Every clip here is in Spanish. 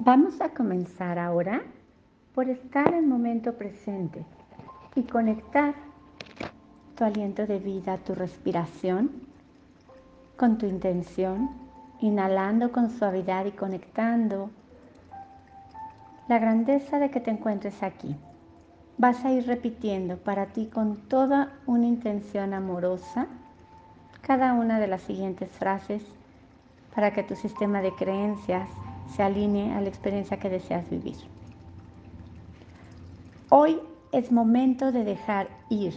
Vamos a comenzar ahora por estar en momento presente y conectar tu aliento de vida, tu respiración con tu intención, inhalando con suavidad y conectando la grandeza de que te encuentres aquí. Vas a ir repitiendo para ti con toda una intención amorosa cada una de las siguientes frases para que tu sistema de creencias se alinee a la experiencia que deseas vivir. Hoy es momento de dejar ir.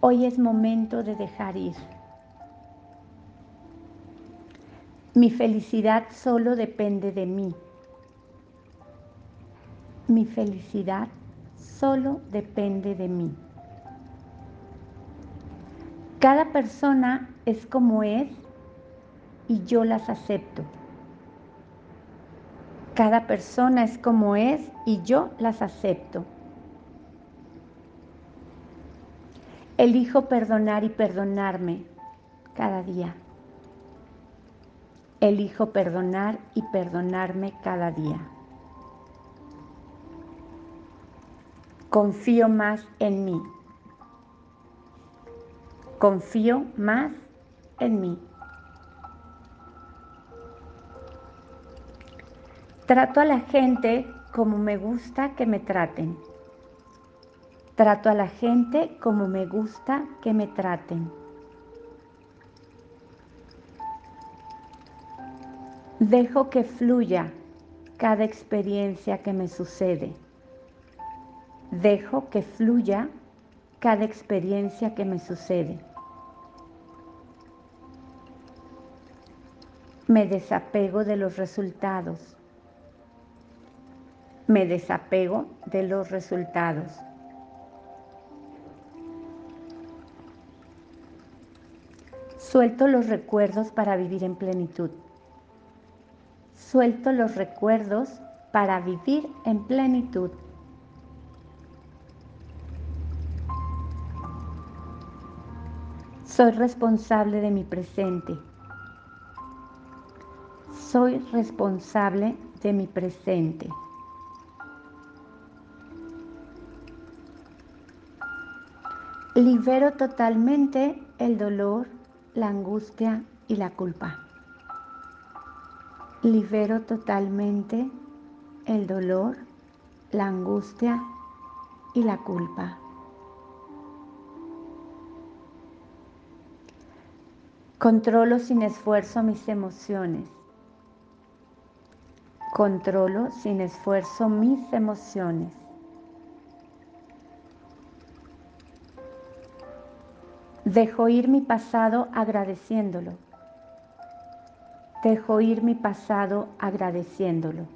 Hoy es momento de dejar ir. Mi felicidad solo depende de mí. Mi felicidad solo depende de mí. Cada persona es como es y yo las acepto. Cada persona es como es y yo las acepto. Elijo perdonar y perdonarme cada día. Elijo perdonar y perdonarme cada día. Confío más en mí. Confío más en mí. Trato a la gente como me gusta que me traten. Trato a la gente como me gusta que me traten. Dejo que fluya cada experiencia que me sucede. Dejo que fluya cada experiencia que me sucede. Me desapego de los resultados. Me desapego de los resultados. Suelto los recuerdos para vivir en plenitud. Suelto los recuerdos para vivir en plenitud. Soy responsable de mi presente. Soy responsable de mi presente. Libero totalmente el dolor, la angustia y la culpa. Libero totalmente el dolor, la angustia y la culpa. Controlo sin esfuerzo mis emociones. Controlo sin esfuerzo mis emociones. Dejo ir mi pasado agradeciéndolo. Dejo ir mi pasado agradeciéndolo.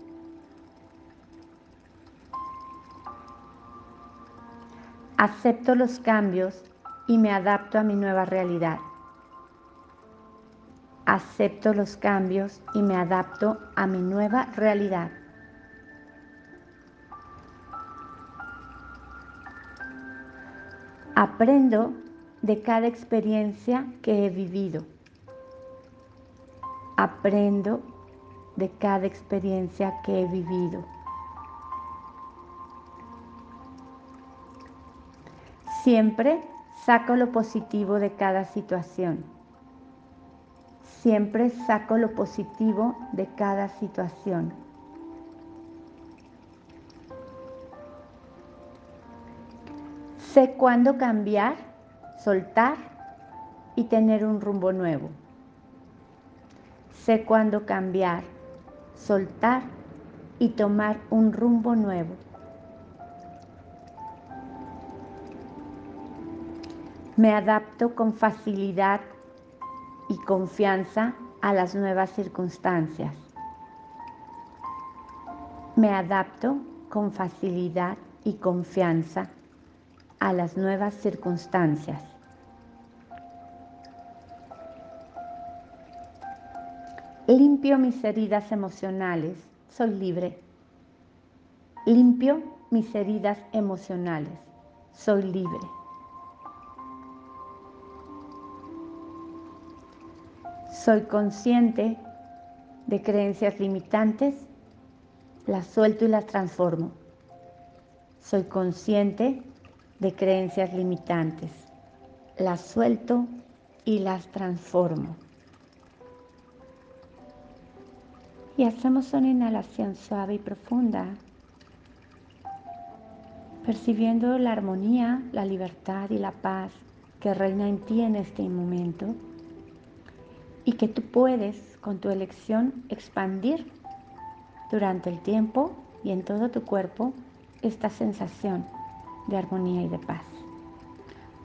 Acepto los cambios y me adapto a mi nueva realidad. Acepto los cambios y me adapto a mi nueva realidad. Aprendo de cada experiencia que he vivido. Aprendo de cada experiencia que he vivido. Siempre saco lo positivo de cada situación. Siempre saco lo positivo de cada situación. Sé cuándo cambiar soltar y tener un rumbo nuevo. Sé cuándo cambiar, soltar y tomar un rumbo nuevo. Me adapto con facilidad y confianza a las nuevas circunstancias. Me adapto con facilidad y confianza a las nuevas circunstancias. Limpio mis heridas emocionales, soy libre. Limpio mis heridas emocionales, soy libre. Soy consciente de creencias limitantes, las suelto y las transformo. Soy consciente de creencias limitantes, las suelto y las transformo. Y hacemos una inhalación suave y profunda, percibiendo la armonía, la libertad y la paz que reina en ti en este momento y que tú puedes con tu elección expandir durante el tiempo y en todo tu cuerpo esta sensación de armonía y de paz.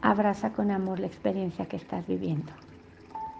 Abraza con amor la experiencia que estás viviendo.